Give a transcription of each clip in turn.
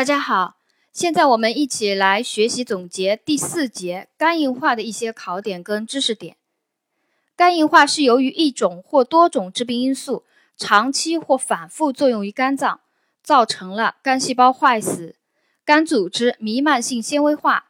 大家好，现在我们一起来学习总结第四节肝硬化的一些考点跟知识点。肝硬化是由于一种或多种致病因素长期或反复作用于肝脏，造成了肝细胞坏死、肝组织弥漫性纤维化、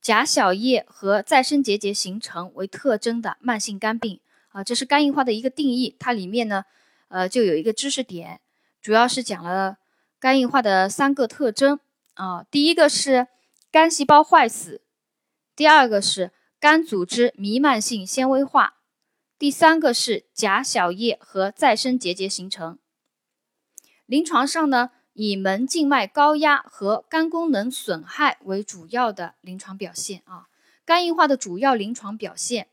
假小叶和再生结节形成为特征的慢性肝病啊。这是肝硬化的一个定义，它里面呢，呃，就有一个知识点，主要是讲了。肝硬化的三个特征啊，第一个是肝细胞坏死，第二个是肝组织弥漫性纤维化，第三个是假小叶和再生结节形成。临床上呢，以门静脉高压和肝功能损害为主要的临床表现啊。肝硬化的主要临床表现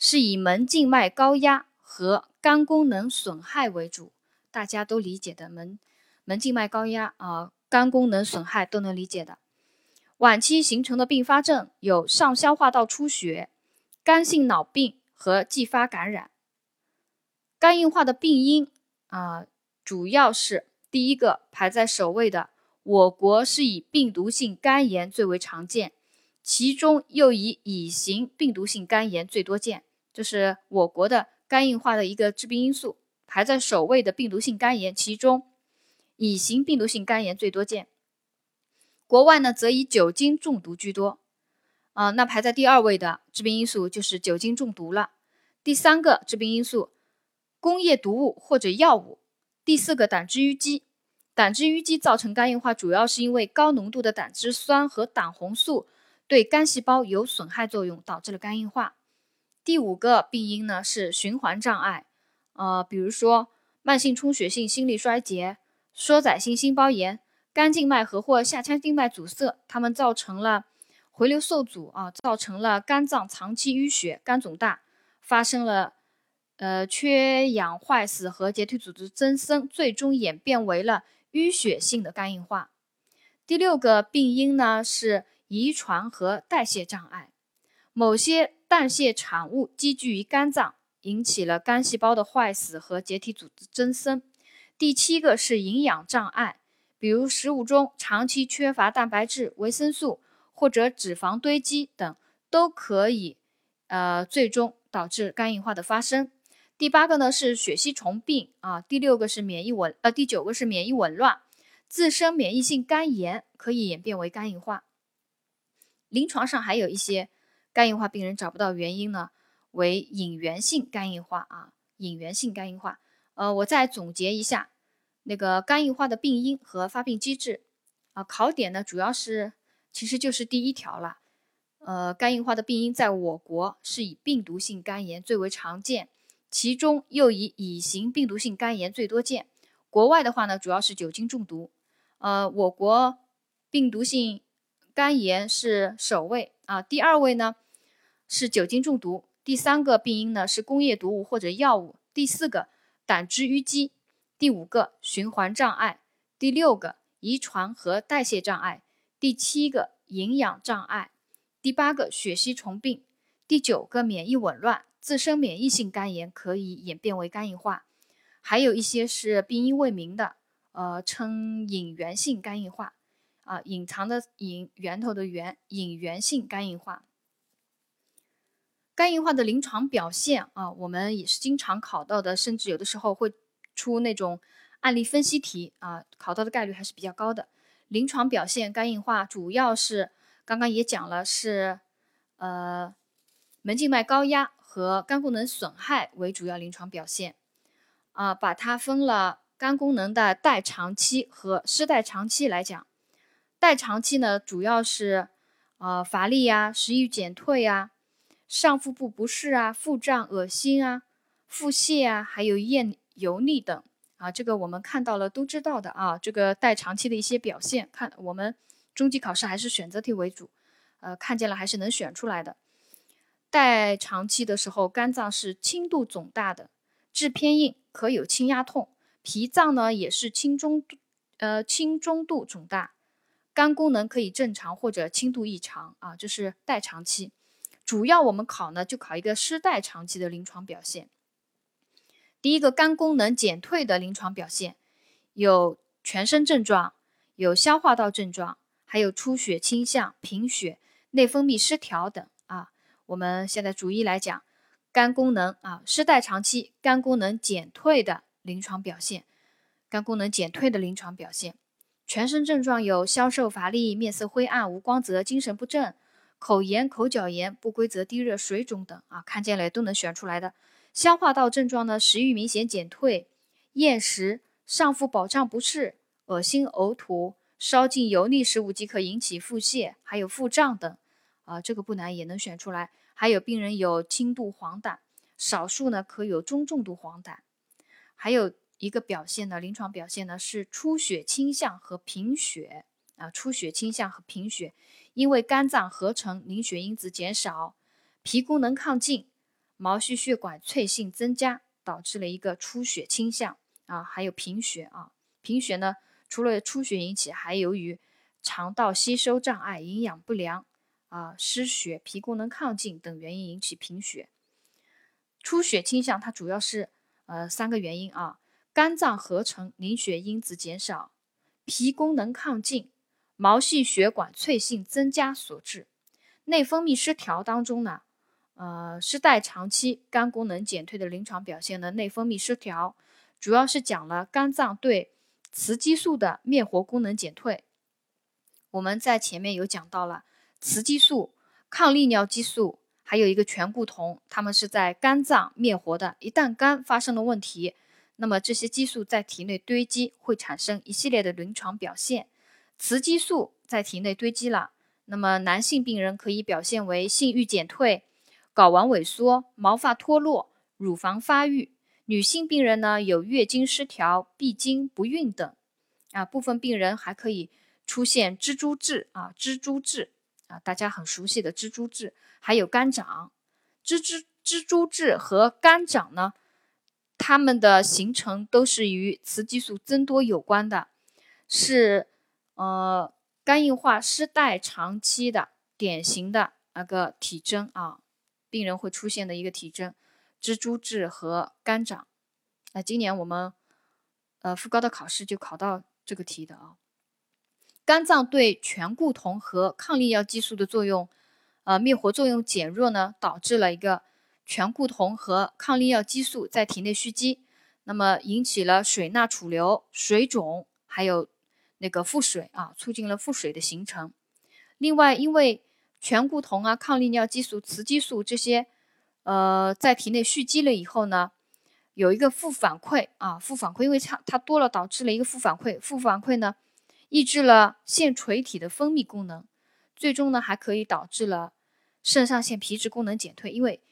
是以门静脉高压和肝功能损害为主，大家都理解的门。门静脉高压啊，肝功能损害都能理解的。晚期形成的并发症有上消化道出血、肝性脑病和继发感染。肝硬化的病因啊，主要是第一个排在首位的，我国是以病毒性肝炎最为常见，其中又以乙型病毒性肝炎最多见，这是我国的肝硬化的一个致病因素，排在首位的病毒性肝炎，其中。乙型病毒性肝炎最多见，国外呢则以酒精中毒居多，啊，那排在第二位的致病因素就是酒精中毒了。第三个致病因素，工业毒物或者药物。第四个胆汁淤积，胆汁淤积造成肝硬化，主要是因为高浓度的胆汁酸和胆红素对肝细胞有损害作用，导致了肝硬化。第五个病因呢是循环障碍，呃，比如说慢性充血性心力衰竭。缩窄性心包炎、肝静脉和或下腔静脉阻塞，它们造成了回流受阻啊，造成了肝脏长期淤血、肝肿大，发生了呃缺氧坏死和结缔组织增生，最终演变为了淤血性的肝硬化。第六个病因呢是遗传和代谢障碍，某些代谢产物积聚于肝脏，引起了肝细胞的坏死和结缔组织增生。第七个是营养障碍，比如食物中长期缺乏蛋白质、维生素或者脂肪堆积等，都可以呃最终导致肝硬化的发生。第八个呢是血吸虫病啊，第六个是免疫紊呃第九个是免疫紊乱，自身免疫性肝炎可以演变为肝硬化。临床上还有一些肝硬化病人找不到原因呢，为隐源性肝硬化啊，隐源性肝硬化。呃，我再总结一下那个肝硬化的病因和发病机制啊，考点呢主要是其实就是第一条了。呃，肝硬化的病因在我国是以病毒性肝炎最为常见，其中又以乙型病毒性肝炎最多见。国外的话呢，主要是酒精中毒。呃，我国病毒性肝炎是首位啊，第二位呢是酒精中毒，第三个病因呢是工业毒物或者药物，第四个。胆汁淤积，第五个循环障碍，第六个遗传和代谢障碍，第七个营养障碍，第八个血吸虫病，第九个免疫紊乱，自身免疫性肝炎可以演变为肝硬化，还有一些是病因未明的，呃，称隐源性肝硬化，啊，隐藏的隐，源头的源，隐源性肝硬化。肝硬化的临床表现啊，我们也是经常考到的，甚至有的时候会出那种案例分析题啊，考到的概率还是比较高的。临床表现，肝硬化主要是刚刚也讲了，是呃门静脉高压和肝功能损害为主要临床表现啊，把它分了肝功能的代偿期和失代偿期来讲。代偿期呢，主要是呃乏力呀、食欲减退呀。上腹部不适啊，腹胀、恶心啊，腹泻啊，还有厌油腻等啊，这个我们看到了都知道的啊。这个代偿期的一些表现，看我们中级考试还是选择题为主，呃，看见了还是能选出来的。代偿期的时候，肝脏是轻度肿大的，质偏硬，可有轻压痛；脾脏呢也是轻中，呃，轻中度肿大，肝功能可以正常或者轻度异常啊，这是代偿期。主要我们考呢，就考一个失代偿期的临床表现。第一个肝功能减退的临床表现，有全身症状，有消化道症状，还有出血倾向、贫血、内分泌失调等啊。我们现在逐一来讲肝功能啊，失代偿期肝功能减退的临床表现，肝功能减退的临床表现，全身症状有消瘦乏力、面色灰暗、无光泽、精神不振、口炎、口角炎、不规则低热、水肿等啊，看见了都能选出来的。消化道症状呢，食欲明显减退、厌食、上腹饱胀不适。恶心、呕吐、烧进油腻食物即可引起腹泻，还有腹胀等，啊，这个不难，也能选出来。还有病人有轻度黄疸，少数呢可有中重度黄疸。还有一个表现呢，临床表现呢是出血倾向和贫血，啊，出血倾向和贫血，因为肝脏合成凝血因子减少，脾功能亢进，毛细血管脆性增加，导致了一个出血倾向，啊，还有贫血，啊，贫血呢。除了出血引起，还由于肠道吸收障碍、营养不良、啊失血、脾功能亢进等原因引起贫血。出血倾向它主要是呃三个原因啊：肝脏合成凝血因子减少、脾功能亢进、毛细血管脆性增加所致。内分泌失调当中呢，呃，失代偿期肝功能减退的临床表现呢，内分泌失调主要是讲了肝脏对雌激素的灭活功能减退，我们在前面有讲到了雌激素、抗利尿激素，还有一个醛固酮，它们是在肝脏灭活的。一旦肝发生了问题，那么这些激素在体内堆积，会产生一系列的临床表现。雌激素在体内堆积了，那么男性病人可以表现为性欲减退、睾丸萎缩、毛发脱落、乳房发育。女性病人呢有月经失调、闭经、不孕等，啊，部分病人还可以出现蜘蛛痣啊，蜘蛛痣啊，大家很熟悉的蜘蛛痣，还有肝掌。蜘蛛蜘蛛痣和肝掌呢，它们的形成都是与雌激素增多有关的，是呃肝硬化失代偿期的典型的那个体征啊，病人会出现的一个体征。蜘蛛痣和肝掌，那今年我们呃副高的考试就考到这个题的啊。肝脏对醛固酮和抗利尿激素的作用，呃灭活作用减弱呢，导致了一个醛固酮和抗利尿激素在体内蓄积，那么引起了水钠储留、水肿，还有那个腹水啊，促进了腹水的形成。另外，因为醛固酮啊、抗利尿激素、雌激素这些。呃，在体内蓄积了以后呢，有一个负反馈啊，负反馈，因为它它多了，导致了一个负反馈。负反馈呢，抑制了腺垂体的分泌功能，最终呢，还可以导致了肾上腺皮质功能减退。因为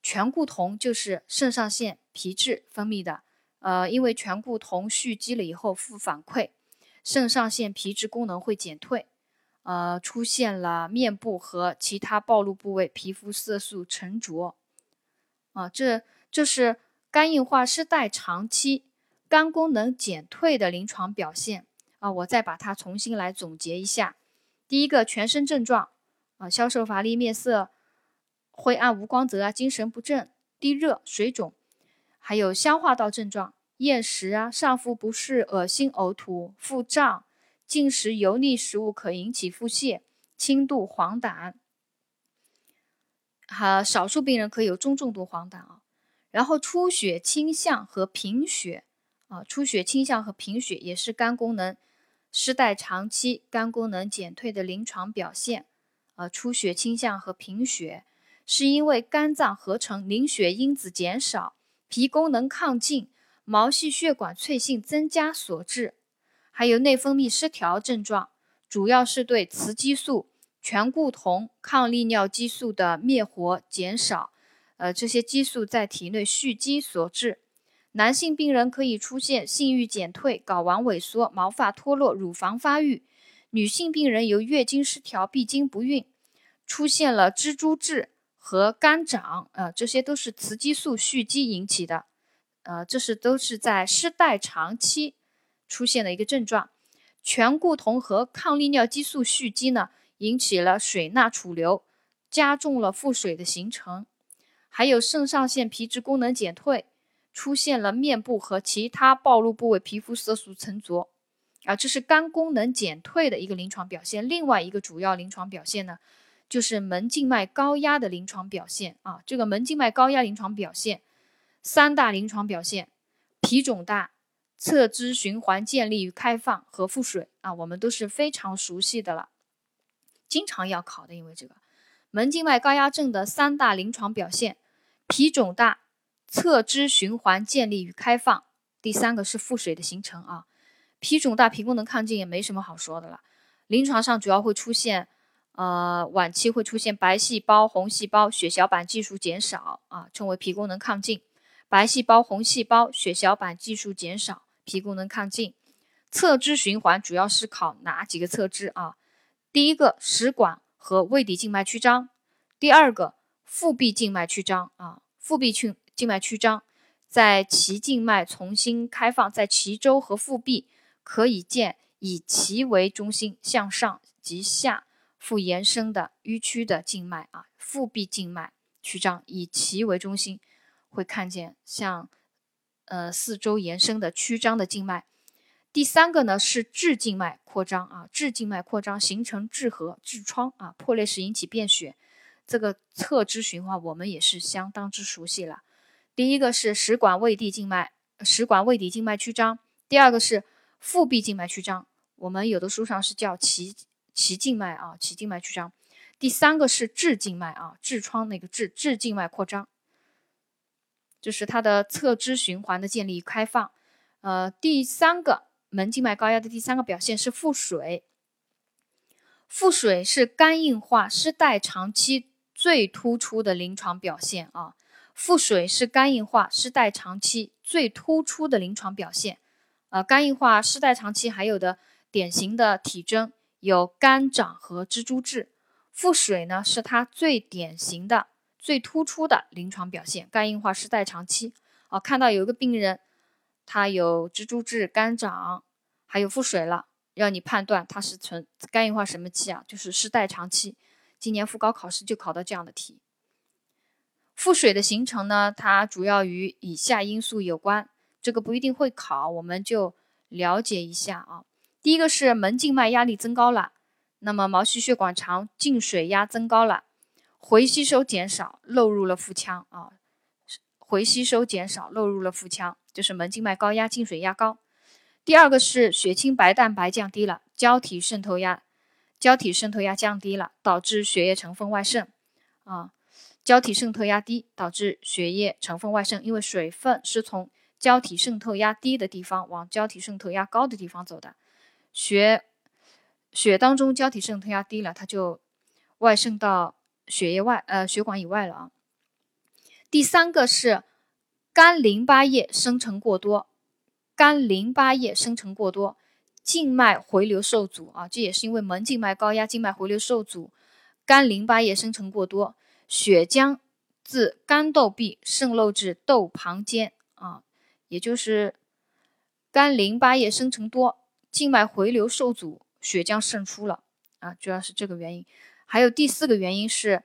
醛固酮就是肾上腺皮质分泌的，呃，因为醛固酮蓄积了以后负反馈，肾上腺皮质功能会减退，呃，出现了面部和其他暴露部位皮肤色素沉着。啊，这这是肝硬化失代偿期肝功能减退的临床表现啊。我再把它重新来总结一下：第一个，全身症状啊，消瘦乏力、面色灰暗无光泽啊，精神不振、低热、水肿；还有消化道症状，厌食啊，上腹不适、恶心、呕吐、腹胀，进食油腻食物可引起腹泻，轻度黄疸。哈，少数病人可以有中重度黄疸啊，然后出血倾向和贫血啊，出血倾向和贫血也是肝功能失代偿期肝功能减退的临床表现啊，出血倾向和贫血是因为肝脏合成凝血因子减少，脾功能亢进，毛细血管脆性增加所致，还有内分泌失调症状，主要是对雌激素。醛固酮、抗利尿激素的灭活减少，呃，这些激素在体内蓄积所致。男性病人可以出现性欲减退、睾丸萎缩、毛发脱落、乳房发育；女性病人由月经失调、闭经不孕，出现了蜘蛛痣和肝掌，呃，这些都是雌激素蓄积引起的，呃，这是都是在失代偿期出现的一个症状。醛固酮和抗利尿激素蓄积呢？引起了水钠储留，加重了腹水的形成，还有肾上腺皮质功能减退，出现了面部和其他暴露部位皮肤色素沉着，啊，这是肝功能减退的一个临床表现。另外一个主要临床表现呢，就是门静脉高压的临床表现啊。这个门静脉高压临床表现，三大临床表现：脾肿大、侧支循环建立与开放和腹水啊，我们都是非常熟悉的了，经常要考的，因为这个。门静脉高压症的三大临床表现：脾肿大、侧支循环建立与开放，第三个是腹水的形成啊。脾肿大、脾功能亢进也没什么好说的了。临床上主要会出现，呃，晚期会出现白细胞、红细胞、血小板计数减少啊，称为脾功能亢进。白细胞、红细胞、血小板计数减少，脾功能亢进。侧支循环主要是考哪几个侧支啊？第一个食管。和胃底静脉曲张，第二个腹壁静脉曲张啊，腹壁静静脉曲张，在脐静脉重新开放，在脐周和腹壁可以见以脐为中心向上及下腹延伸的迂曲的静脉啊，腹壁静脉曲张以脐为中心，会看见向呃四周延伸的曲张的静脉。第三个呢是痔静脉扩张啊，痔静脉扩张形成痔核、痔疮啊，破裂时引起便血，这个侧支循环我们也是相当之熟悉了。第一个是食管胃底静脉，食管胃底静脉曲张；第二个是腹壁静脉曲张，我们有的书上是叫脐脐静脉啊，脐静脉曲张；第三个是痔静脉啊，痔疮那个痔痔静脉扩张，就是它的侧支循环的建立开放。呃，第三个。门静脉高压的第三个表现是腹水，腹水是肝硬化失代长期最突出的临床表现啊。腹水是肝硬化失代长期最突出的临床表现。呃，肝硬化失代长期还有的典型的体征有肝掌和蜘蛛痣，腹水呢是它最典型的、最突出的临床表现。肝硬化失代偿期，哦，看到有一个病人，他有蜘蛛痣、肝长。还有腹水了，让你判断他是存肝硬化什么期啊？就是失代偿期。今年复高考试就考到这样的题。腹水的形成呢，它主要与以下因素有关，这个不一定会考，我们就了解一下啊。第一个是门静脉压力增高了，那么毛细血管长，进水压增高了，回吸收减少，漏入了腹腔啊。回吸收减少，漏入了腹腔，就是门静脉高压，进水压高。第二个是血清白蛋白降低了，胶体渗透压，胶体渗透压降低了，导致血液成分外渗，啊，胶体渗透压低导致血液成分外渗，因为水分是从胶体渗透压低的地方往胶体渗透压高的地方走的，血血当中胶体渗透压低了，它就外渗到血液外，呃，血管以外了啊。第三个是肝淋巴液生成过多。肝淋巴液生成过多，静脉回流受阻啊，这也是因为门静脉高压，静脉回流受阻，肝淋巴液生成过多，血浆自肝窦壁渗漏至窦旁间啊，也就是肝淋巴液生成多，静脉回流受阻，血浆渗出了啊，主要是这个原因。还有第四个原因是，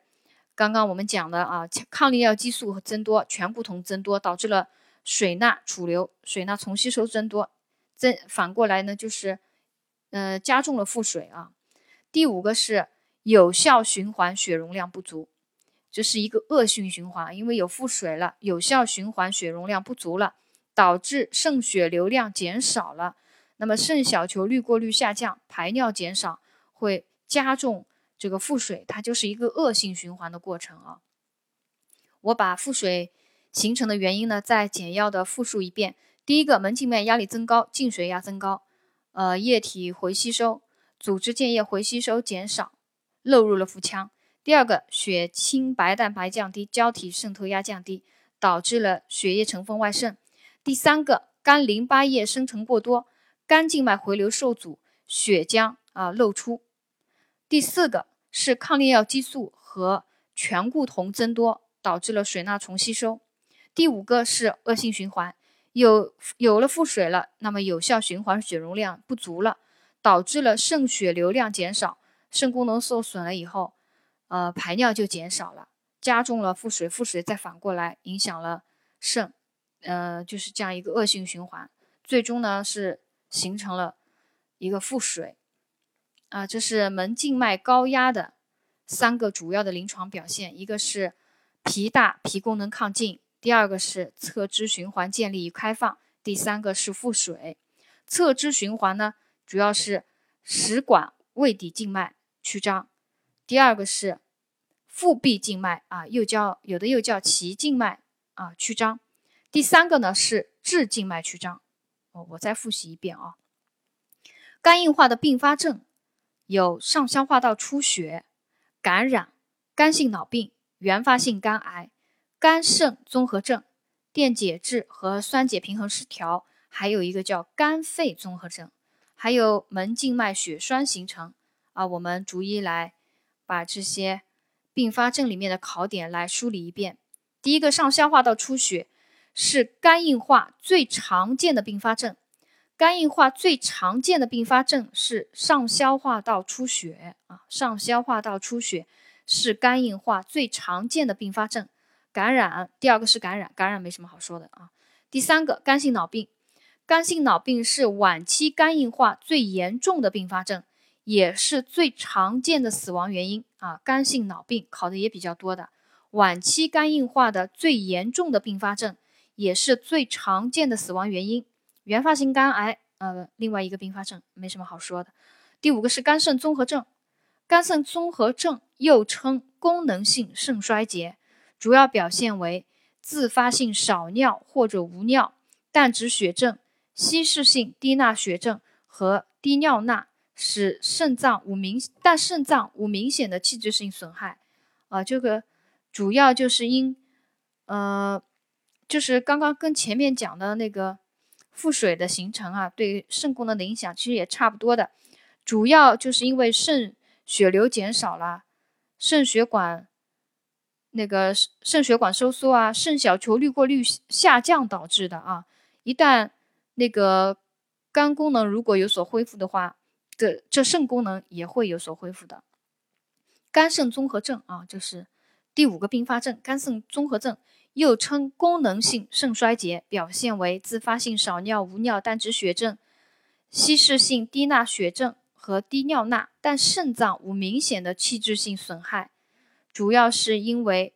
刚刚我们讲的啊，抗利尿激素增多，醛固酮增多，导致了。水钠储留，水钠重吸收增多，增反过来呢，就是，呃，加重了腹水啊。第五个是有效循环血容量不足，这是一个恶性循环，因为有腹水了，有效循环血容量不足了，导致肾血流量减少了，那么肾小球滤过率下降，排尿减少，会加重这个腹水，它就是一个恶性循环的过程啊。我把腹水。形成的原因呢，再简要的复述一遍：第一个，门静脉压力增高，进水压增高，呃，液体回吸收，组织间液回吸收减少，漏入了腹腔；第二个，血清白蛋白降低，胶体渗透压降低，导致了血液成分外渗；第三个，肝淋巴液生成过多，肝静脉回流受阻，血浆啊漏出；第四个是抗利尿激素和醛固酮增多，导致了水钠重吸收。第五个是恶性循环，有有了腹水了，那么有效循环血容量不足了，导致了肾血流量减少，肾功能受损了以后，呃，排尿就减少了，加重了腹水，腹水再反过来影响了肾，呃，就是这样一个恶性循环，最终呢是形成了一个腹水啊，这是门静脉高压的三个主要的临床表现，一个是脾大，脾功能亢进；第二个是侧支循环建立与开放；第三个是腹水。侧支循环呢，主要是食管胃底静脉曲张；第二个是腹壁静脉啊，又叫有的又叫脐静脉啊曲张；第三个呢是至静脉曲张。哦，我再复习一遍啊。肝硬化的并发症有上消化道出血、感染、肝性脑病、原发性肝癌、肝肾综合症、电解质和酸碱平衡失调，还有一个叫肝肺综合症，还有门静脉血栓形成啊。我们逐一来把这些并发症里面的考点来梳理一遍。第一个，上消化道出血是肝硬化最常见的并发症。肝硬化最常见的并发症是上消化道出血啊，上消化道出血是肝硬化最常见的并发症。感染，第二个是感染，感染没什么好说的啊。第三个，肝性脑病，肝性脑病是晚期肝硬化最严重的并发症，也是最常见的死亡原因啊。肝性脑病考的也比较多的，晚期肝硬化的最严重的并发症，也是最常见的死亡原因。原发性肝癌，呃，另外一个并发症没什么好说的。第五个是肝肾综合症，肝肾综合症又称功能性肾衰竭，主要表现为自发性少尿或者无尿、淡质血症、稀释性低钠血症和低尿钠，使肾脏无明但肾脏无明显的器质性损害。啊，这个主要就是因，呃，就是刚刚跟前面讲的那个。腹水的形成啊，对肾功能的影响其实也差不多的，主要就是因为肾血流减少了，肾血管那个肾血管收缩啊，肾小球滤过率下降导致的啊。一旦那个肝功能如果有所恢复的话，这这肾功能也会有所恢复的。肝肾综合症啊，就是第五个并发症，肝肾综合症。又称功能性肾衰竭，表现为自发性少尿、无尿、淡质血症、稀释性低钠血症和低尿钠，但肾脏无明显的器质性损害，主要是因为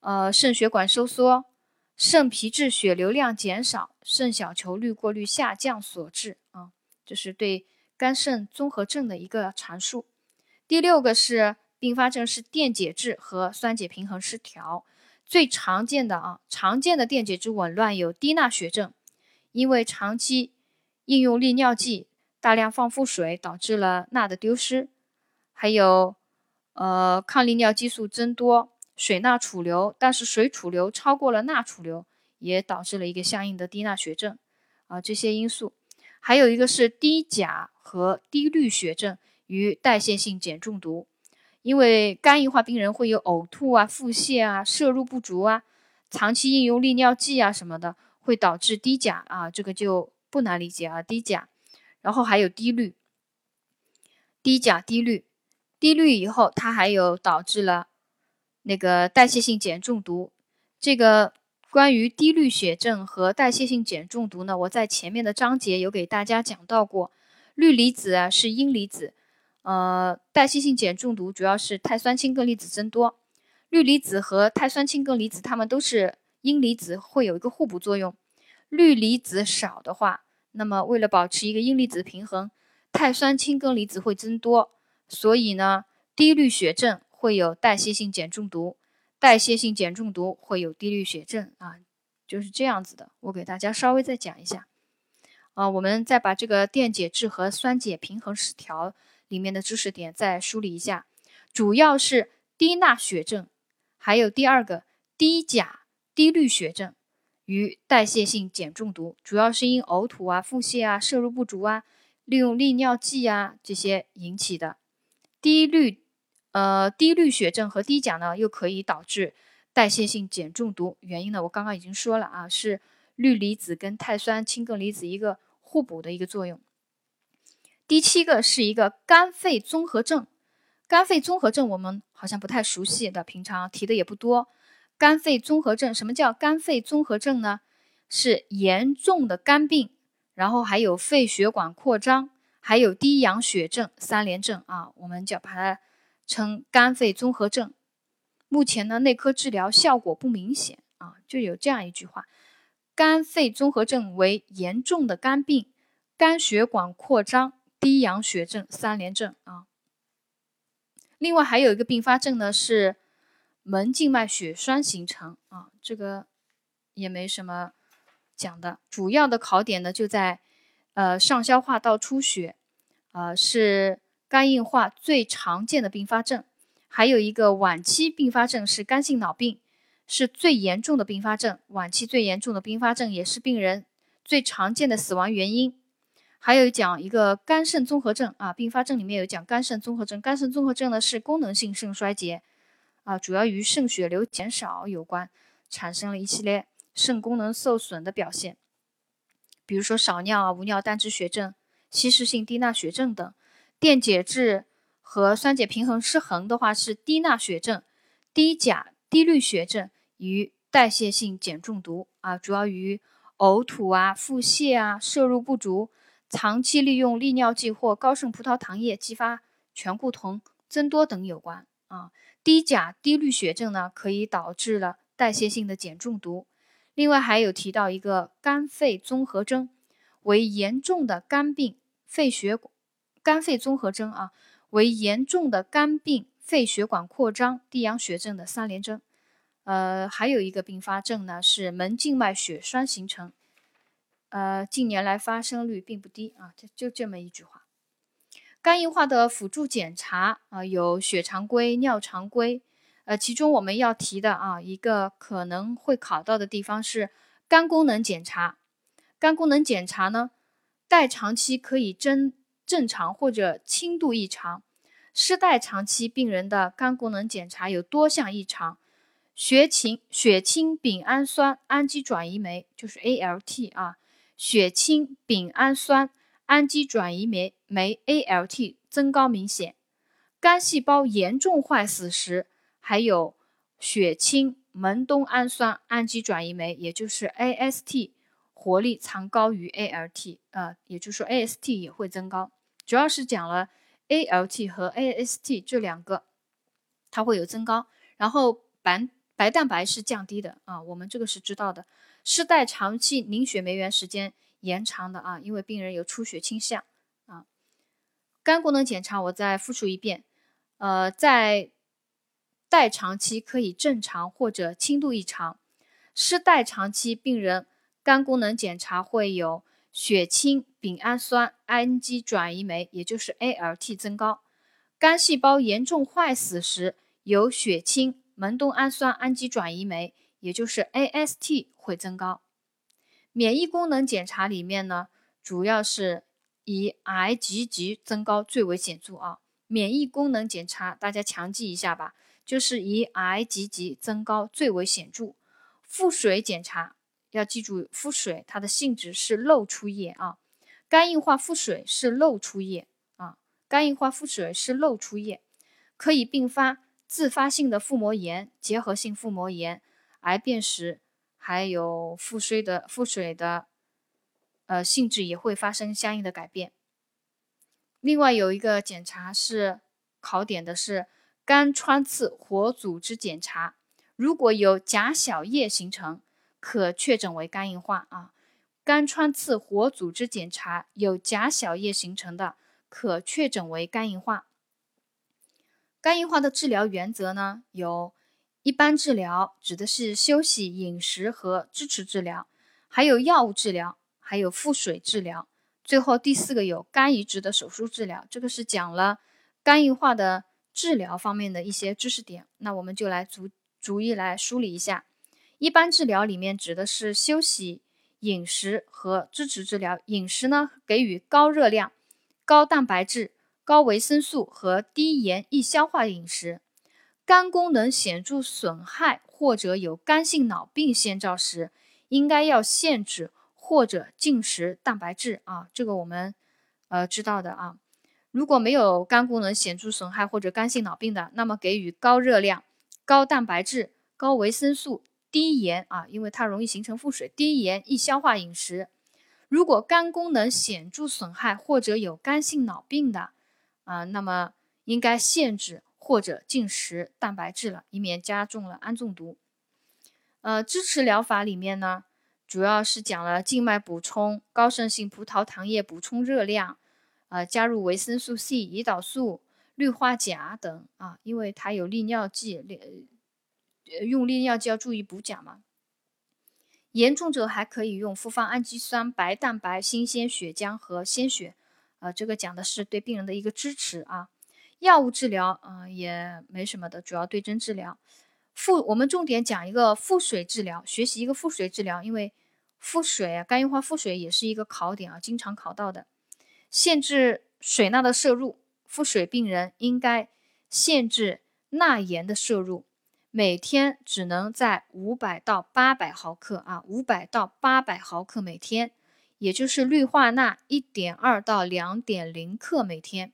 呃肾血管收缩、肾皮质血流量减少、肾小球滤过率下降所致啊。这是对肝肾综合症的一个阐述。第六个是并发症是电解质和酸碱平衡失调。最常见的啊，常见的电解质紊乱有低钠血症，因为长期应用利尿剂、大量放腹水导致了钠的丢失，还有呃抗利尿激素增多、水钠储留，但是水储留超过了钠储留，也导致了一个相应的低钠血症啊这些因素，还有一个是低钾和低氯血症与代谢性碱中毒。因为肝硬化病人会有呕吐啊、腹泻啊、摄入不足啊，长期应用利尿剂啊什么的，会导致低钾啊，这个就不难理解啊，低钾，然后还有低氯，低钾低氯，低氯以后它还有导致了那个代谢性碱中毒。这个关于低氯血症和代谢性碱中毒呢，我在前面的章节有给大家讲到过，氯离子啊是阴离子。呃，代谢性碱中毒主要是碳酸氢根离子增多，氯离子和碳酸氢根离子它们都是阴离子，会有一个互补作用。氯离子少的话，那么为了保持一个阴离子平衡，碳酸氢根离子会增多，所以呢，低氯血症会有代谢性碱中毒，代谢性碱中毒会有低氯血症啊，就是这样子的。我给大家稍微再讲一下，啊，我们再把这个电解质和酸碱平衡失调。里面的知识点再梳理一下，主要是低钠血症，还有第二个低钾低氯血症与代谢性碱中毒，主要是因呕吐啊、腹泻啊、摄入不足啊、利用利尿剂啊这些引起的。低氯呃低氯血症和低钾呢，又可以导致代谢性碱中毒，原因呢我刚刚已经说了啊，是氯离子跟碳酸氢根离子一个互补的一个作用。第七个是一个肝肺综合症，肝肺综合症我们好像不太熟悉的，平常提的也不多。肝肺综合症，什么叫肝肺综合症呢？是严重的肝病，然后还有肺血管扩张，还有低氧血症三联症啊，我们叫把它称肝肺综合症。目前呢，内科治疗效果不明显啊，就有这样一句话：肝肺综合症为严重的肝病，肝血管扩张、低氧血症三联症啊。另外还有一个并发症呢，是门静脉血栓形成啊，这个也没什么讲的，主要的考点呢就在。呃，上消化道出血，呃，是肝硬化最常见的并发症。还有一个晚期并发症是肝性脑病，是最严重的并发症。晚期最严重的并发症也是病人最常见的死亡原因。还有讲一个肝肾综合症啊，并发症里面有讲肝肾综合症。肝肾综合症呢是功能性肾衰竭啊，主要与肾血流减少有关，产生了一系列肾功能受损的表现。比如说少尿啊、无尿单支血症、稀释性低钠血症等，电解质和酸碱平衡失衡的话是低钠血症、低钾低氯血症与代谢性碱中毒啊，主要与呕吐啊、腹泻啊、摄入不足、长期利用利尿剂或高渗葡萄糖液激发醛固酮增多等有关啊。低钾低氯血症呢，可以导致了代谢性的碱中毒。另外还有提到一个肝肺综合征，为严重的肝病、肺血肝肺综合征啊，为严重的肝病、肺血管扩张、低氧血症的三联征。呃，还有一个并发症呢是门静脉血栓形成，呃，近年来发生率并不低啊，就就这么一句话。肝硬化的辅助检查啊，有血常规、尿常规。呃，其中我们要提的啊，一个可能会考到的地方是肝功能检查。肝功能检查呢，代偿期可以正正常或者轻度异常。失代偿期病人的肝功能检查有多项异常，血清血清丙氨酸氨基转移酶就是 ALT 啊，血清丙氨酸氨基转移酶酶 ALT 增高明显，肝细胞严重坏死时。还有血清门冬氨酸氨基转移酶，也就是 AST，活力常高于 ALT，呃，也就是说 AST 也会增高。主要是讲了 ALT 和 AST 这两个，它会有增高。然后白白蛋白是降低的啊，我们这个是知道的。失代长期凝血酶原时间延长的啊，因为病人有出血倾向啊。肝功能检查我再复述一遍，呃，在代偿期可以正常或者轻度异常，失代偿期病人肝功能检查会有血清丙氨酸氨基转移酶，也就是 ALT 增高；肝细胞严重坏死时有血清门冬氨酸氨基转移酶，也就是 AST 会增高。免疫功能检查里面呢，主要是以 IgG 增高最为显著啊。免疫功能检查大家强记一下吧。就是以 IgG 增高最为显著。腹水检查要记住，腹水它的性质是漏出液啊。肝硬化腹水是漏出液啊。肝硬化腹水是漏出液，可以并发自发性的腹膜炎、结核性腹膜炎、癌变时，还有腹水的腹水的呃性质也会发生相应的改变。另外有一个检查是考点的是。肝穿刺活组织检查，如果有假小叶形成，可确诊为肝硬化啊。肝穿刺活组织检查有假小叶形成的，可确诊为肝硬化。肝硬化的治疗原则呢，有一般治疗，指的是休息、饮食和支持治疗，还有药物治疗，还有腹水治疗。最后第四个有肝移植的手术治疗，这个是讲了肝硬化的。治疗方面的一些知识点，那我们就来逐逐一来梳理一下。一般治疗里面指的是休息、饮食和支持治疗。饮食呢，给予高热量、高蛋白质、高维生素和低盐易消化饮食。肝功能显著损害或者有肝性脑病先兆时，应该要限制或者禁食蛋白质啊，这个我们呃知道的啊。如果没有肝功能显著损害或者肝性脑病的，那么给予高热量、高蛋白质、高维生素、低盐啊，因为它容易形成腹水，低盐易消化饮食。如果肝功能显著损害或者有肝性脑病的，啊，那么应该限制或者进食蛋白质了，以免加重了氨中毒。呃，支持疗法里面呢，主要是讲了静脉补充、高渗性葡萄糖液补充热量，呃，加入维生素 C、胰岛素、氯化钾等啊，因为它有利尿剂，用利尿剂要注意补钾嘛。严重者还可以用复方氨基酸、白蛋白、新鲜血浆和鲜血。呃，这个讲的是对病人的一个支持啊。药物治疗啊也没什么的，主要对症治疗。腹我们重点讲一个腹水治疗，学习一个腹水治疗，因为腹水啊，肝硬化腹水也是一个考点啊，经常考到的。限制水钠的摄入，腹水病人应该限制钠盐的摄入。每天只能在五百到八百毫克啊，五百到八百毫克每天，也就是氯化钠一点二到两点零克每天。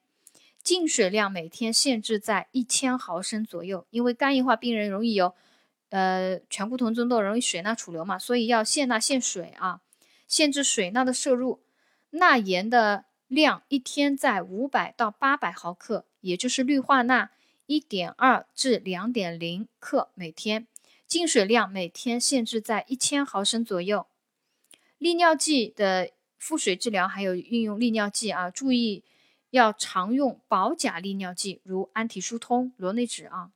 进水量每天限制在一千毫升左右，因为肝硬化病人容易有呃醛固酮增多，容易水钠储留嘛，所以要限钠限水啊，限制水钠的摄入。钠盐的量一天在五百到八百毫克，也就是氯化钠。一点二至两点零克每天，进水量每天限制在一千毫升左右。利尿剂的腹水治疗还有运用利尿剂啊，注意要常用保钾利尿剂，如氨体舒通、螺内酯啊。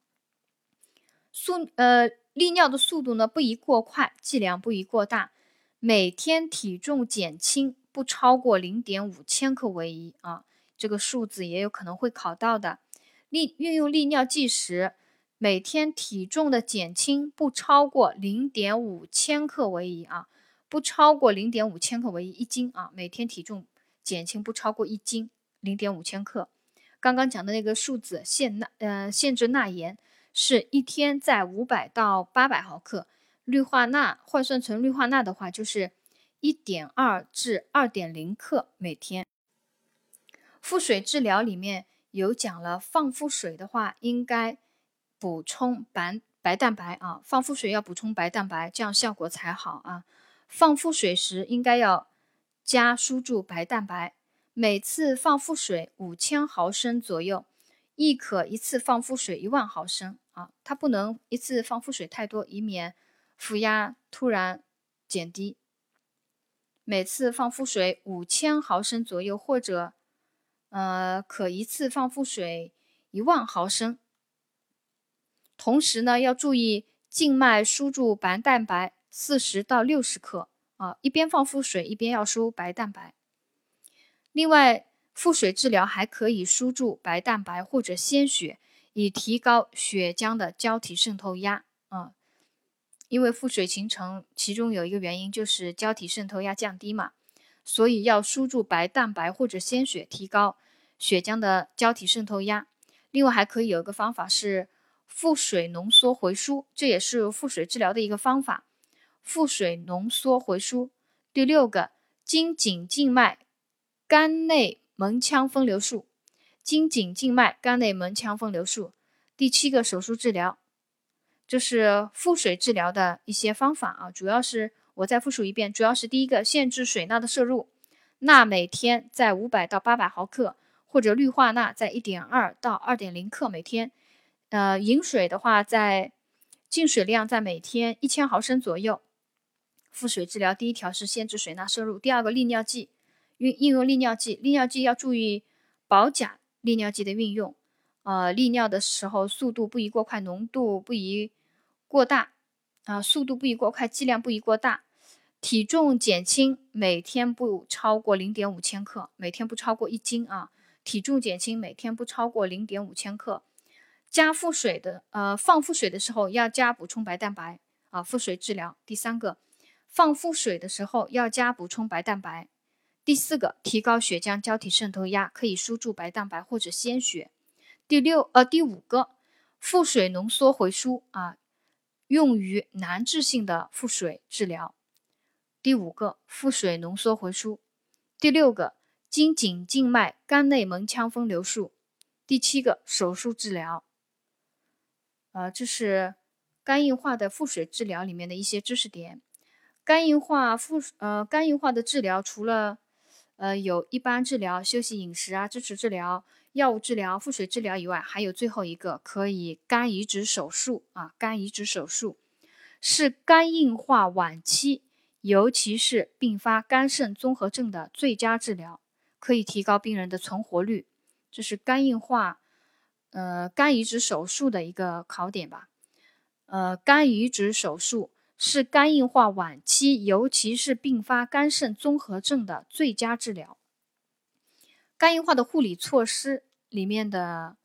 速呃利尿的速度呢不宜过快，剂量不宜过大，每天体重减轻不超过零点五千克为宜啊。这个数字也有可能会考到的。利运用利尿剂时，每天体重的减轻不超过零点五千克为宜啊，不超过零点五千克为宜，一斤啊，每天体重减轻不超过一斤，零点五千克。刚刚讲的那个数字限钠，呃，限制钠盐是一天在五百到八百毫克，氯化钠换算成氯化钠的话，就是一点二至二点零克每天。腹水治疗里面。有讲了，放腹水的话，应该补充白白蛋白啊。放腹水要补充白蛋白，这样效果才好啊。放腹水时应该要加输注白蛋白，每次放腹水五千毫升左右，亦可一次放腹水一万毫升啊。它不能一次放腹水太多，以免腹压突然减低。每次放腹水五千毫升左右，或者。呃，可一次放腹水一万毫升，同时呢，要注意静脉输注白蛋白四十到六十克啊，一边放腹水一边要输白蛋白。另外，腹水治疗还可以输注白蛋白或者鲜血，以提高血浆的胶体渗透压啊。因为腹水形成，其中有一个原因就是胶体渗透压降低嘛。所以要输注白蛋白或者鲜血，提高血浆的胶体渗透压。另外还可以有一个方法是腹水浓缩回输，这也是腹水治疗的一个方法。腹水浓缩回输。第六个，经颈静脉肝内门腔分流术，经颈静脉肝内门腔分流术。第七个，手术治疗。这是腹水治疗的一些方法啊，主要是。我再复述一遍，主要是第一个，限制水钠的摄入，钠每天在五百到八百毫克，或者氯化钠在一点二到二点零克每天。呃，饮水的话，在进水量在每天一千毫升左右。腹水治疗第一条是限制水钠摄入，第二个利尿剂运应用利尿剂，利尿剂要注意保钾利尿剂的运用。呃，利尿的时候速度不宜过快，浓度不宜过大。啊，速度不宜过快，剂量不宜过大，体重减轻每天不超过零点五千克，每天不超过一斤啊。体重减轻每天不超过零点五千克。加腹水的，呃，放腹水的时候要加补充白蛋白啊。腹水治疗第三个，放腹水的时候要加补充白蛋白。第四个，提高血浆胶体渗透压，可以输注白蛋白或者鲜血。第六，呃，第五个，腹水浓缩回输啊。用于难治性的腹水治疗。第五个，腹水浓缩回输。第六个，经颈静脉肝内门腔分流术。第七个，手术治疗。呃，这是肝硬化的腹水治疗里面的一些知识点。肝硬化腹呃肝硬化的治疗除了呃有一般治疗、休息饮食啊、支持治疗、药物治疗、腹水治疗以外，还有最后一个可以肝移植手术啊。肝移植手术是肝硬化晚期，尤其是并发肝肾综合症的最佳治疗，可以提高病人的存活率。这是肝硬化呃肝移植手术的一个考点吧。呃，肝移植手术。是肝硬化晚期，尤其是并发肝肾综合症的最佳治疗。肝硬化的护理措施里面的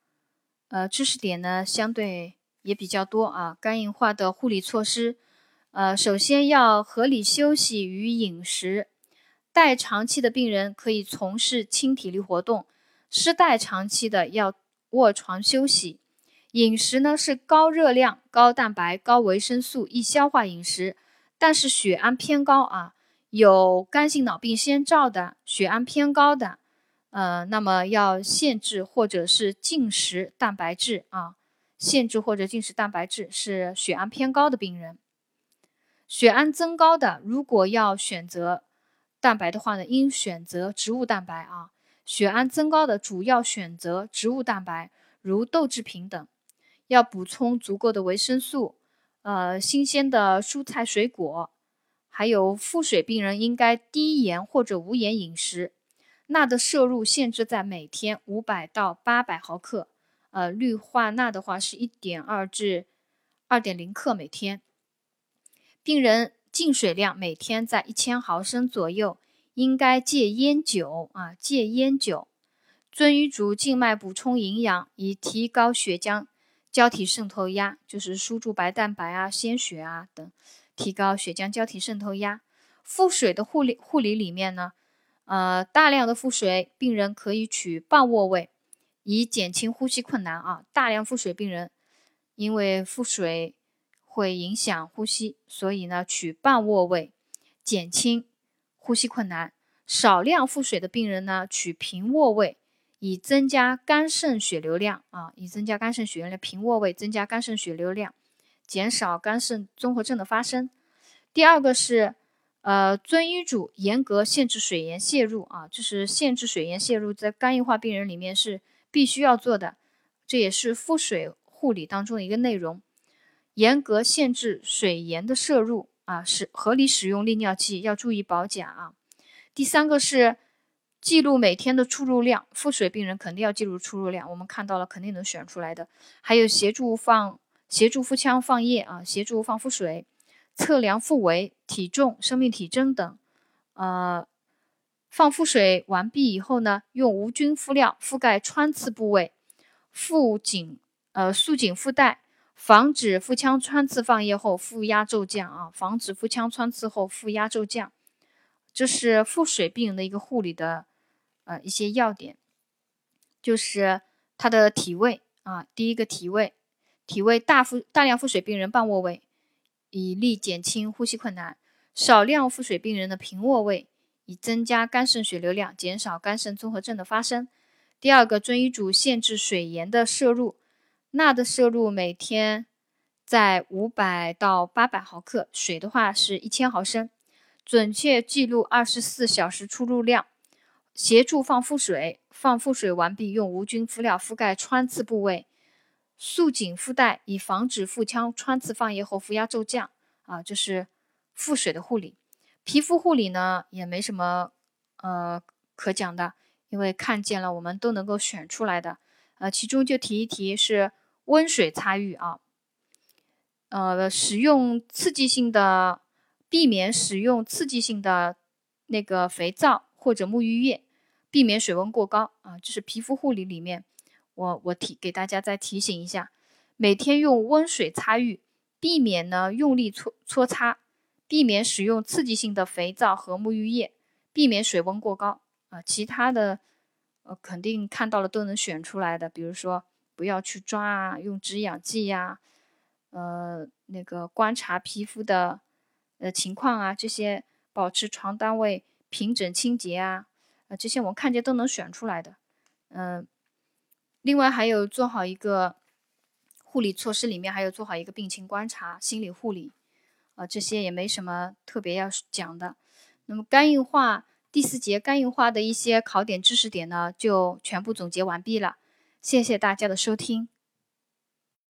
呃知识点呢，相对也比较多啊。肝硬化的护理措施，呃，首先要合理休息与饮食。带长期的病人可以从事轻体力活动，失带长期的要卧床休息。饮食呢是高热量、高蛋白、高维生素、易消化饮食，但是血氨偏高啊，有肝性脑病先兆的、血氨偏高的，呃，那么要限制或者是禁食蛋白质啊，限制或者禁食蛋白质是血氨偏高的病人。血氨增高的，如果要选择蛋白的话呢，应选择植物蛋白啊。血氨增高的主要选择植物蛋白，如豆制品等。要补充足够的维生素，呃，新鲜的蔬菜水果，还有腹水病人应该低盐或者无盐饮食，钠的摄入限制在每天五百到八百毫克，呃，氯化钠的话是一点二至二点零克每天。病人进水量每天在一千毫升左右，应该戒烟酒啊，戒烟酒，遵医嘱静脉补充营养，以提高血浆。胶体渗透压就是输注白蛋白啊、鲜血啊等，提高血浆胶体渗透压。腹水的护理护理里面呢，呃，大量的腹水病人可以取半卧位，以减轻呼吸困难啊。大量腹水病人因为腹水会影响呼吸，所以呢取半卧位，减轻呼吸困难。少量腹水的病人呢取平卧位。以增加肝肾血流量啊，以增加肝肾血流量，平卧位增加肝肾血流量，减少肝肾综合症的发生。第二个是，呃，遵医嘱严格限制水盐泄入啊，就是限制水盐泄入，在肝硬化病人里面是必须要做的，这也是腹水护理当中的一个内容，严格限制水盐的摄入啊，使合理使用利尿剂，要注意保钾啊。第三个是。记录每天的出入量，腹水病人肯定要记录出入量。我们看到了，肯定能选出来的。还有协助放协助腹腔放液啊，协助放腹水，测量腹围、体重、生命体征等。呃，放腹水完毕以后呢，用无菌敷料覆盖穿刺部位，腹紧呃束紧腹带，防止腹腔穿刺放液后腹压骤降啊，防止腹腔穿刺后腹压骤降。这是腹水病人的一个护理的。呃，一些要点就是它的体位啊，第一个体位，体位大腹大量腹水病人半卧位，以利减轻呼吸困难；少量腹水病人的平卧位，以增加肝肾血流量，减少肝肾综合症的发生。第二个，遵医嘱限制水盐的摄入，钠的摄入每天在五百到八百毫克，水的话是一千毫升，准确记录二十四小时出入量。协助放腹水，放腹水完毕，用无菌敷料覆盖穿刺部位，束紧腹带，以防止腹腔穿刺放液后腹压骤降。啊，这是腹水的护理。皮肤护理呢，也没什么呃可讲的，因为看见了我们都能够选出来的。呃，其中就提一提是温水擦浴啊，呃，使用刺激性的，避免使用刺激性的那个肥皂或者沐浴液。避免水温过高啊，就是皮肤护理里面，我我提给大家再提醒一下，每天用温水擦浴，避免呢用力搓搓擦，避免使用刺激性的肥皂和沐浴液，避免水温过高啊。其他的呃肯定看到了都能选出来的，比如说不要去抓啊，用止痒剂呀，呃那个观察皮肤的呃情况啊，这些保持床单位平整清洁啊。这些我看见都能选出来的，嗯，另外还有做好一个护理措施，里面还有做好一个病情观察、心理护理，呃，这些也没什么特别要讲的。那么肝硬化第四节肝硬化的一些考点知识点呢，就全部总结完毕了。谢谢大家的收听。